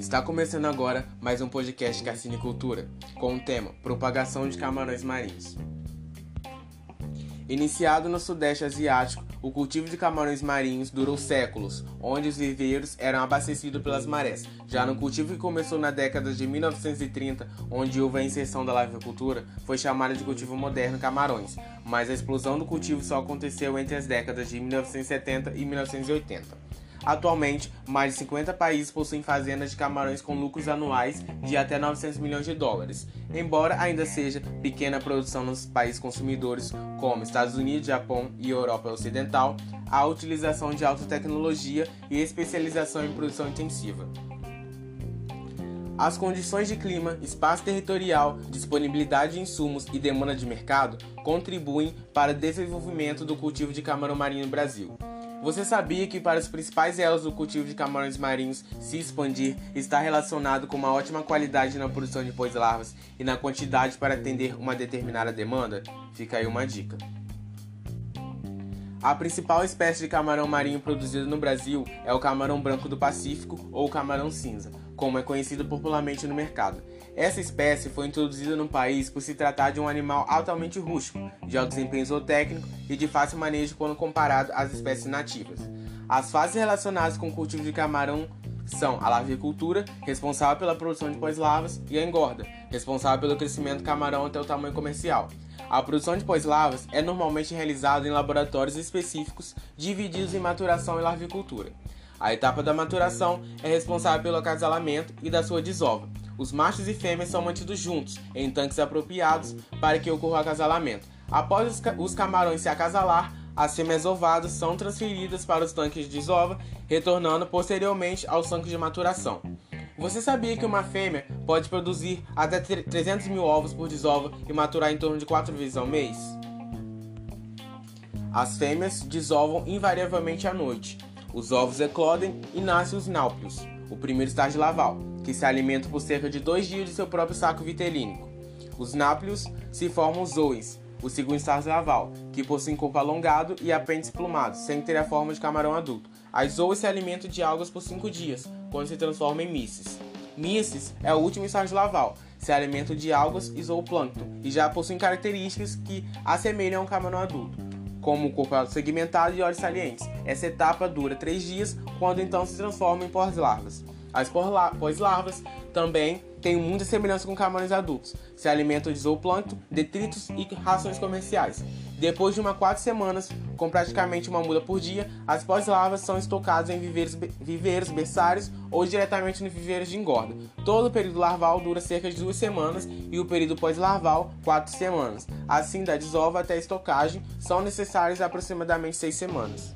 Está começando agora mais um podcast Carcinicultura, com o tema Propagação de Camarões Marinhos. Iniciado no Sudeste Asiático, o cultivo de camarões marinhos durou séculos, onde os viveiros eram abastecidos pelas marés. Já no cultivo que começou na década de 1930, onde houve a inserção da lavicultura, foi chamado de cultivo moderno camarões, mas a explosão do cultivo só aconteceu entre as décadas de 1970 e 1980. Atualmente, mais de 50 países possuem fazendas de camarões com lucros anuais de até 900 milhões de dólares. Embora ainda seja pequena a produção nos países consumidores como Estados Unidos, Japão e Europa Ocidental, há utilização de alta tecnologia e especialização em produção intensiva. As condições de clima, espaço territorial, disponibilidade de insumos e demanda de mercado contribuem para o desenvolvimento do cultivo de camarão marinho no Brasil. Você sabia que para os principais elos do cultivo de camarões marinhos se expandir está relacionado com uma ótima qualidade na produção de pós-larvas e na quantidade para atender uma determinada demanda? Fica aí uma dica. A principal espécie de camarão marinho produzida no Brasil é o camarão branco do Pacífico ou camarão cinza, como é conhecido popularmente no mercado. Essa espécie foi introduzida no país por se tratar de um animal altamente rústico, de alto desempenho zootécnico e de fácil manejo quando comparado às espécies nativas. As fases relacionadas com o cultivo de camarão são a larvicultura, responsável pela produção de pós-larvas, e a engorda, responsável pelo crescimento do camarão até o tamanho comercial. A produção de pós-larvas é normalmente realizada em laboratórios específicos, divididos em maturação e larvicultura. A etapa da maturação é responsável pelo acasalamento e da sua desova. Os machos e fêmeas são mantidos juntos, em tanques apropriados para que ocorra o acasalamento. Após os camarões se acasalar, as fêmeas ovadas são transferidas para os tanques de desova, retornando posteriormente aos tanques de maturação. Você sabia que uma fêmea pode produzir até 300 mil ovos por desova e maturar em torno de 4 vezes ao mês? As fêmeas desovam invariavelmente à noite, os ovos eclodem e nascem os náuplios, o primeiro estágio laval, que se alimenta por cerca de dois dias de seu próprio saco vitelínico. Os náuplios se formam os zoes, o segundo estágio laval, que possui corpo alongado e apêndice plumado, sem ter a forma de camarão adulto. As zoes se alimentam de algas por cinco dias, quando se transformam em misses. Misses é o último estágio laval, se alimentam de algas e zooplâncton, e já possuem características que assemelham a um camarão adulto como o corpo segmentado e olhos salientes. Essa etapa dura três dias, quando então se transforma em pós-larvas. As pós-larvas também têm muita semelhança com camarões adultos. Se alimentam de zooplâncton, detritos e rações comerciais. Depois de uma quatro semanas, com praticamente uma muda por dia, as pós-larvas são estocadas em viveiros, viveiros berçários ou diretamente nos viveiros de engorda. Todo o período larval dura cerca de duas semanas e o período pós-larval, quatro semanas. Assim, da desova até a estocagem, são necessárias aproximadamente seis semanas.